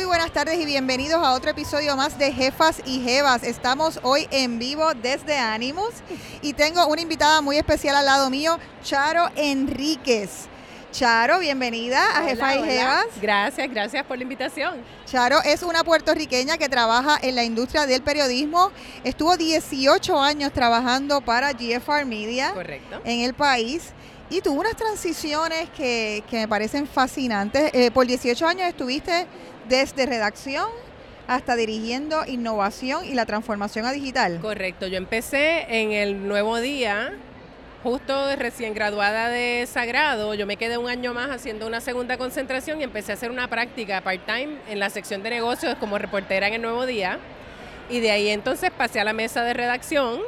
Muy buenas tardes y bienvenidos a otro episodio más de Jefas y Jevas. Estamos hoy en vivo desde Animus y tengo una invitada muy especial al lado mío, Charo Enríquez. Charo, bienvenida a Jefas y Jevas. Gracias, gracias por la invitación. Charo es una puertorriqueña que trabaja en la industria del periodismo. Estuvo 18 años trabajando para GFR Media Correcto. en el país y tuvo unas transiciones que, que me parecen fascinantes. Eh, por 18 años estuviste desde redacción hasta dirigiendo innovación y la transformación a digital. Correcto, yo empecé en el nuevo día, justo recién graduada de Sagrado, yo me quedé un año más haciendo una segunda concentración y empecé a hacer una práctica part-time en la sección de negocios como reportera en el nuevo día. Y de ahí entonces pasé a la mesa de redacción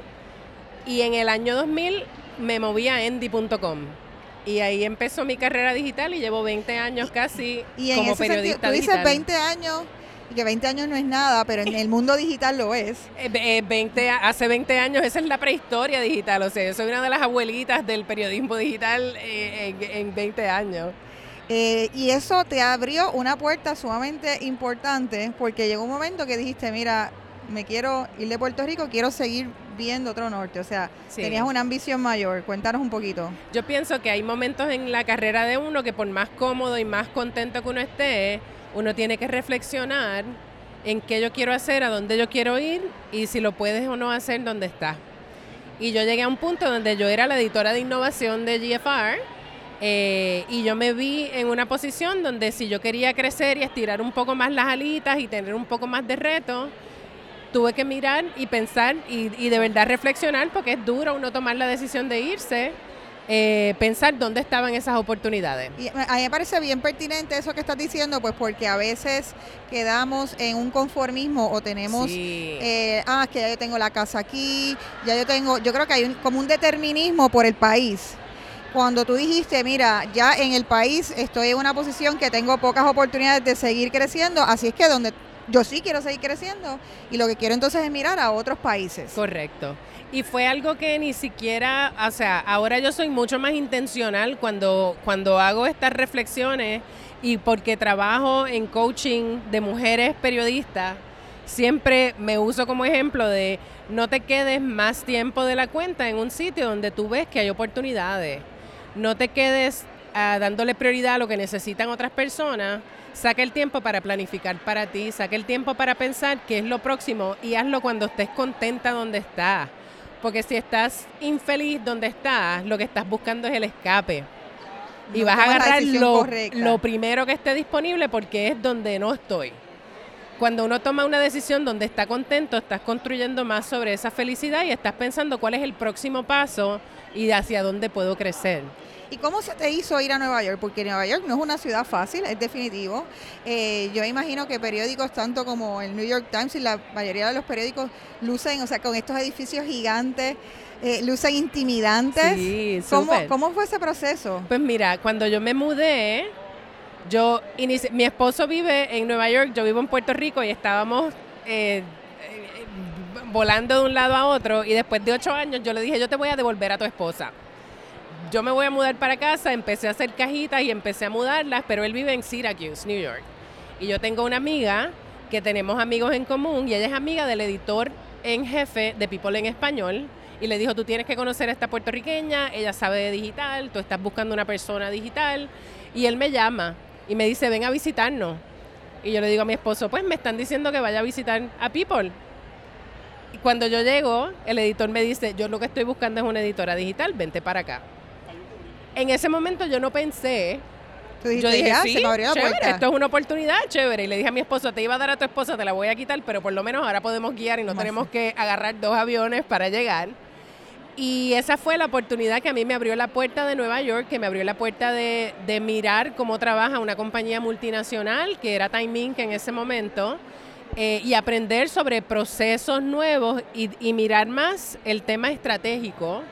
y en el año 2000 me moví a endy.com. Y ahí empezó mi carrera digital y llevo 20 años casi Y en como ese sentido, periodista tú dices digital. 20 años, y que 20 años no es nada, pero en el mundo digital lo es. Eh, eh, 20, a- hace 20 años, esa es la prehistoria digital, o sea, yo soy una de las abuelitas del periodismo digital eh, en, en 20 años. Eh, y eso te abrió una puerta sumamente importante porque llegó un momento que dijiste, mira, me quiero ir de Puerto Rico, quiero seguir viendo otro norte. O sea, Sí. tenías una ambición mayor. Cuéntanos un poquito. Yo pienso que hay momentos en la carrera de uno que por más cómodo y más contento que uno esté, uno tiene que reflexionar en qué yo quiero hacer, a dónde yo quiero ir y si lo puedes o no hacer donde estás. Y yo llegué a un punto donde yo era la editora de innovación de GFR eh, y yo me vi en una posición donde si yo quería crecer y estirar un poco más las alitas y tener un poco más de reto, tuve que mirar y pensar y, y de verdad reflexionar porque es duro uno tomar la decisión de irse, eh, pensar dónde estaban esas oportunidades. Y me- a mí me parece bien pertinente eso que estás diciendo, pues porque a veces quedamos en un conformismo o tenemos, Sí. eh, ah, que ya yo tengo la casa aquí, ya yo tengo, yo creo que hay un, como un determinismo por el país. Cuando tú dijiste, mira, ya en el país estoy en una posición que tengo pocas oportunidades de seguir creciendo, así es que donde yo sí quiero seguir creciendo y lo que quiero entonces es mirar a otros países. Correcto. Y fue algo que ni siquiera, o sea, ahora yo soy mucho más intencional cuando, cuando hago estas reflexiones y porque trabajo en coaching de mujeres periodistas, siempre me uso como ejemplo de no te quedes más tiempo de la cuenta en un sitio donde tú ves que hay oportunidades. No te quedes dándole prioridad a lo que necesitan otras personas. Saca el tiempo para planificar para ti, saca el tiempo para pensar qué es lo próximo y hazlo cuando estés contenta donde estás. Porque si estás infeliz donde estás, lo que estás buscando es el escape. Y No vas a agarrar lo, lo primero que esté disponible porque es donde no estoy. Cuando uno toma una decisión donde está contento, estás construyendo más sobre esa felicidad y estás pensando cuál es el próximo paso y hacia dónde puedo crecer. ¿Y cómo se te hizo ir a Nueva York? Porque Nueva York no es una ciudad fácil, es definitivo. Eh, yo imagino que periódicos tanto como el New York Times y la mayoría de los periódicos lucen, o sea, con estos edificios gigantes, eh, lucen intimidantes. Sí, ¿Cómo. ¿Cómo fue ese proceso? Pues mira, cuando yo me mudé, yo inicié- mi esposo vive en Nueva York, yo vivo en Puerto Rico y estábamos eh, eh, volando de un lado a otro y después de ocho años yo le dije, yo te voy a devolver a tu esposa. Yo me voy a mudar para casa, empecé a hacer cajitas y empecé a mudarlas, pero él vive en Syracuse, New York. Y yo tengo una amiga que tenemos amigos en común y ella es amiga del editor en jefe de People en Español y le dijo, tú tienes que conocer a esta puertorriqueña, ella sabe de digital, tú estás buscando una persona digital y él me llama y me dice, ven a visitarnos. Y yo le digo a mi esposo, pues me están diciendo que vaya a visitar a People. Y cuando yo llego, el editor me dice, yo lo que estoy buscando es una editora digital, vente para acá. En ese momento yo no pensé Tú dijiste, yo dije, "Ah, sí, se me abrió la chévere, puerta. esto es una oportunidad chévere. Y le dije a mi esposo, te iba a dar a tu esposa, te la voy a quitar, pero por lo menos ahora podemos guiar y no tenemos que agarrar dos aviones para llegar. Y esa fue la oportunidad que a mí me abrió la puerta de Nueva York, que me abrió la puerta de, de mirar cómo trabaja una compañía multinacional, que era Time Inc. en ese momento, eh, y aprender sobre procesos nuevos y, y mirar más el tema estratégico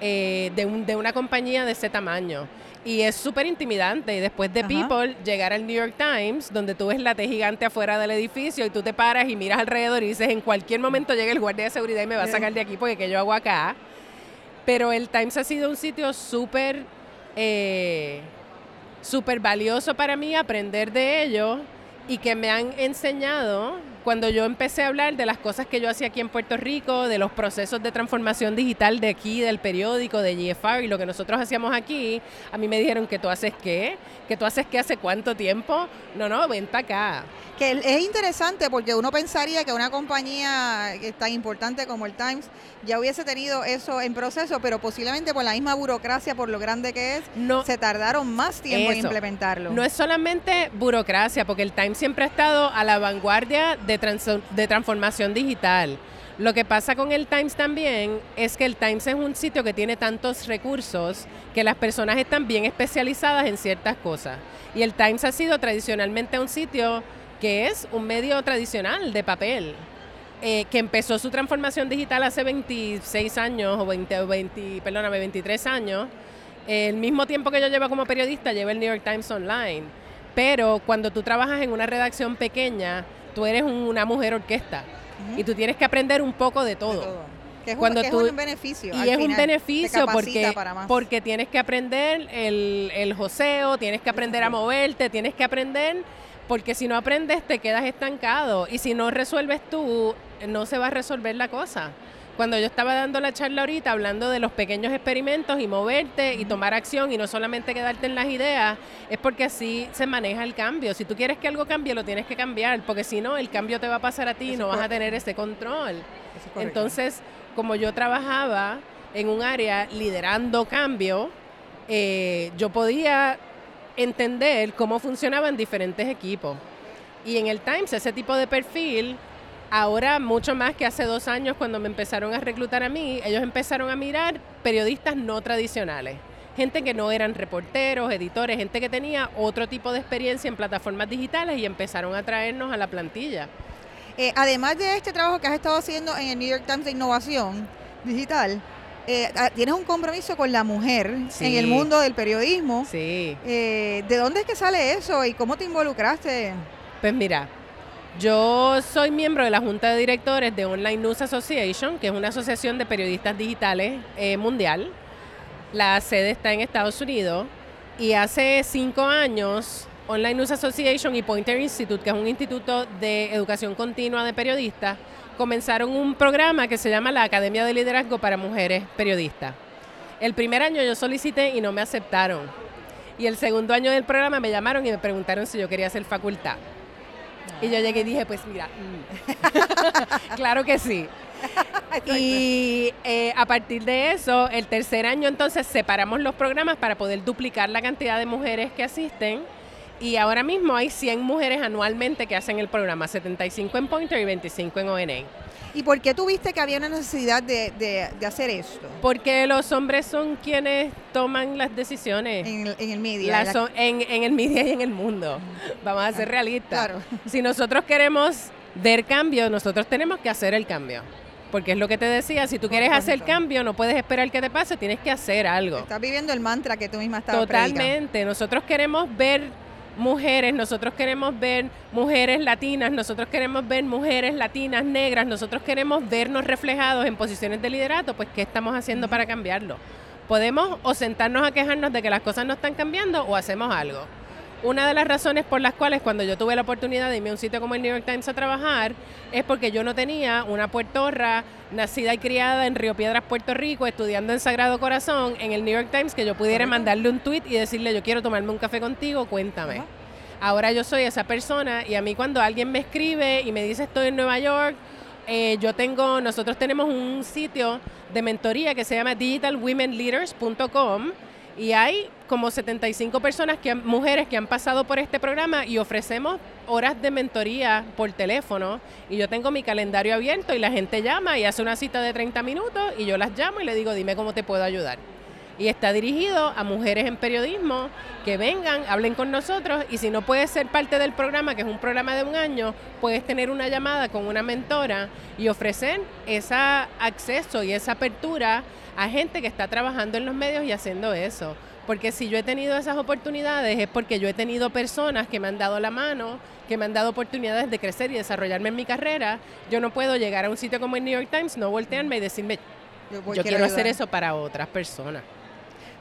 eh, de, un- de una compañía de ese tamaño. Y es súper intimidante. Y después de Ajá. People, llegar al New York Times, donde tú ves la T gigante afuera del edificio y tú te paras y miras alrededor y dices, en cualquier momento llega el guardia de seguridad y me va a sacar de aquí porque ¿qué yo hago acá? Pero el Times ha sido un sitio súper eh, súper valioso para mí aprender de ello y que me han enseñado cuando yo empecé a hablar de las cosas que yo hacía aquí en Puerto Rico, de los procesos de transformación digital de aquí, del periódico, de GFR y lo que nosotros hacíamos aquí, a mí me dijeron que tú haces qué, que tú haces qué hace cuánto tiempo. No, no, venta acá. Que es interesante porque uno pensaría que una compañía tan importante como el Times ya hubiese tenido eso en proceso, pero posiblemente por la misma burocracia, por lo grande que es, no, se tardaron más tiempo en implementarlo. No es solamente burocracia, porque el Times siempre ha estado a la vanguardia de, de transformación digital. Lo que pasa con el Times también es que el Times es un sitio que tiene tantos recursos que las personas están bien especializadas en ciertas cosas. Y el Times ha sido tradicionalmente un sitio que es un medio tradicional de papel, eh, que empezó su transformación digital hace 26 años, o 20, 20, perdóname, 23 años. El mismo tiempo que yo llevo como periodista, llevo el New York Times Online. Pero cuando tú trabajas en una redacción pequeña, tú eres una mujer orquesta y tú tienes que aprender un poco de todo. Que es, Cuando tú, un beneficio. Y es un beneficio porque, porque tienes que aprender el, el joseo, tienes que aprender a moverte, tienes que aprender porque si no aprendes te quedas estancado y si no resuelves tú, no se va a resolver la cosa. Cuando yo estaba dando la charla ahorita hablando de los pequeños experimentos y moverte y tomar acción y no solamente quedarte en las ideas, es porque así se maneja el cambio. Si tú quieres que algo cambie, lo tienes que cambiar, porque si no, el cambio te va a pasar a ti y no vas a tener ese control. Entonces, como yo trabajaba en un área liderando cambio, eh, yo podía entender cómo funcionaban diferentes equipos. Y en el Times, ese tipo de perfil, ahora mucho más que hace dos años cuando me empezaron a reclutar a mí, ellos empezaron a mirar periodistas no tradicionales. Gente que no eran reporteros, editores, gente que tenía otro tipo de experiencia en plataformas digitales y empezaron a traernos a la plantilla. Eh, además de este trabajo que has estado haciendo en el New York Times de innovación digital, eh, tienes un compromiso con la mujer en el mundo del periodismo. Sí. Eh, ¿De dónde es que sale eso y cómo te involucraste? Pues mira, yo soy miembro de la Junta de Directores de Online News Association, que es una asociación de periodistas digitales eh, mundial. La sede está en Estados Unidos y hace cinco años Online News Association y Pointer Institute, que es un instituto de educación continua de periodistas, comenzaron un programa que se llama la Academia de Liderazgo para Mujeres Periodistas. El primer año yo solicité y no me aceptaron. Y el segundo año del programa me llamaron y me preguntaron si yo quería hacer facultad. Y yo llegué y dije, pues mira, mm, claro que sí. y eh, a partir de eso, el tercer año entonces separamos los programas para poder duplicar la cantidad de mujeres que asisten y ahora mismo hay 100 mujeres anualmente que hacen el programa, 75 en Pointer y 25 en ONA. ¿Y por qué tuviste que había una necesidad de, hacer esto? Porque los hombres son quienes toman las decisiones. En el, en media. en, el media y en el mundo. Vamos a ser realistas. Claro. Si nosotros queremos ver cambio, nosotros tenemos que hacer el cambio. Porque es lo que te decía, si tú quieres hacer cambio, no puedes esperar que te pase, tienes que hacer algo. Estás viviendo el mantra que tú misma estás Totalmente. Nosotros queremos ver mujeres, nosotros queremos ver mujeres latinas, nosotros queremos ver mujeres latinas, negras, nosotros queremos vernos reflejados en posiciones de liderato, pues ¿qué estamos haciendo para cambiarlo? Podemos o sentarnos a quejarnos de que las cosas no están cambiando o hacemos algo. Una de las razones por las cuales cuando yo tuve la oportunidad de irme a un sitio como el New York Times a trabajar es porque yo no tenía una puertorra nacida y criada en Río Piedras, Puerto Rico, estudiando en Sagrado Corazón, en el New York Times, que yo pudiera mandarle un tweet y decirle yo quiero tomarme un café contigo, cuéntame. Ahora yo soy esa persona y a mí cuando alguien me escribe y me dice estoy en Nueva York, eh, yo tengo, nosotros tenemos un sitio de mentoría que se llama digitalwomenleaders.com y hay como 75 personas, que mujeres que han pasado por este programa y ofrecemos horas de mentoría por teléfono. Y yo tengo mi calendario abierto y la gente llama y hace una cita de 30 minutos y yo las llamo y le digo, dime cómo te puedo ayudar. Y está dirigido a mujeres en periodismo que vengan, hablen con nosotros y si no puedes ser parte del programa, que es un programa de un año, puedes tener una llamada con una mentora y ofrecer ese acceso y esa apertura a gente que está trabajando en los medios y haciendo eso. Porque si yo he tenido esas oportunidades es porque yo he tenido personas que me han dado la mano, que me han dado oportunidades de crecer y desarrollarme en mi carrera. Yo no puedo llegar a un sitio como el New York Times, no voltearme y decirme, yo, quiero hacer eso para otras personas.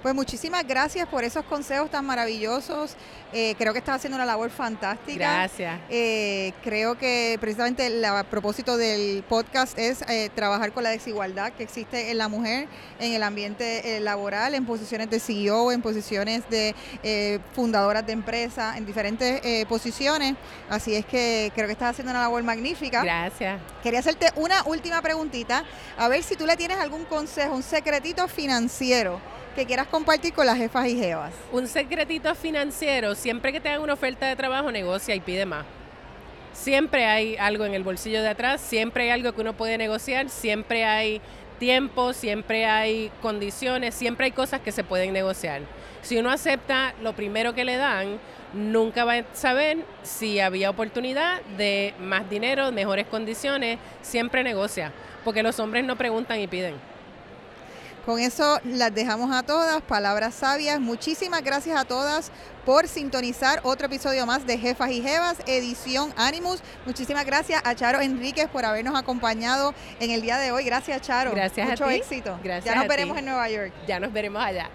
Pues muchísimas gracias por esos consejos tan maravillosos. Eh, creo que estás haciendo una labor fantástica. Gracias. Eh, creo que precisamente el a propósito del podcast es eh, trabajar con la desigualdad que existe en la mujer en el ambiente laboral, en posiciones de CEO, en posiciones de fundadoras de empresas, en diferentes posiciones. Así es que creo que estás haciendo una labor magnífica. Gracias. Quería hacerte una última preguntita, a ver si tú le tienes algún consejo, un secretito financiero que quieras compartir con las jefas y jevas. Un secretito financiero, siempre que te hagan una oferta de trabajo, negocia y pide más. Siempre hay algo en el bolsillo de atrás, siempre hay algo que uno puede negociar, siempre hay tiempo, siempre hay condiciones, siempre hay cosas que se pueden negociar. Si uno acepta lo primero que le dan, nunca va a saber si había oportunidad de más dinero, mejores condiciones, siempre negocia, porque los hombres no preguntan y piden. Con eso las dejamos a todas, palabras sabias. Muchísimas gracias a todas por sintonizar otro episodio más de Jefas y Jevas, edición Animus. Muchísimas gracias a Charo Enríquez por habernos acompañado en el día de hoy. Gracias, Charo. Gracias Mucho a ti. éxito. Gracias ya nos veremos ti. en Nueva York. Ya nos veremos allá.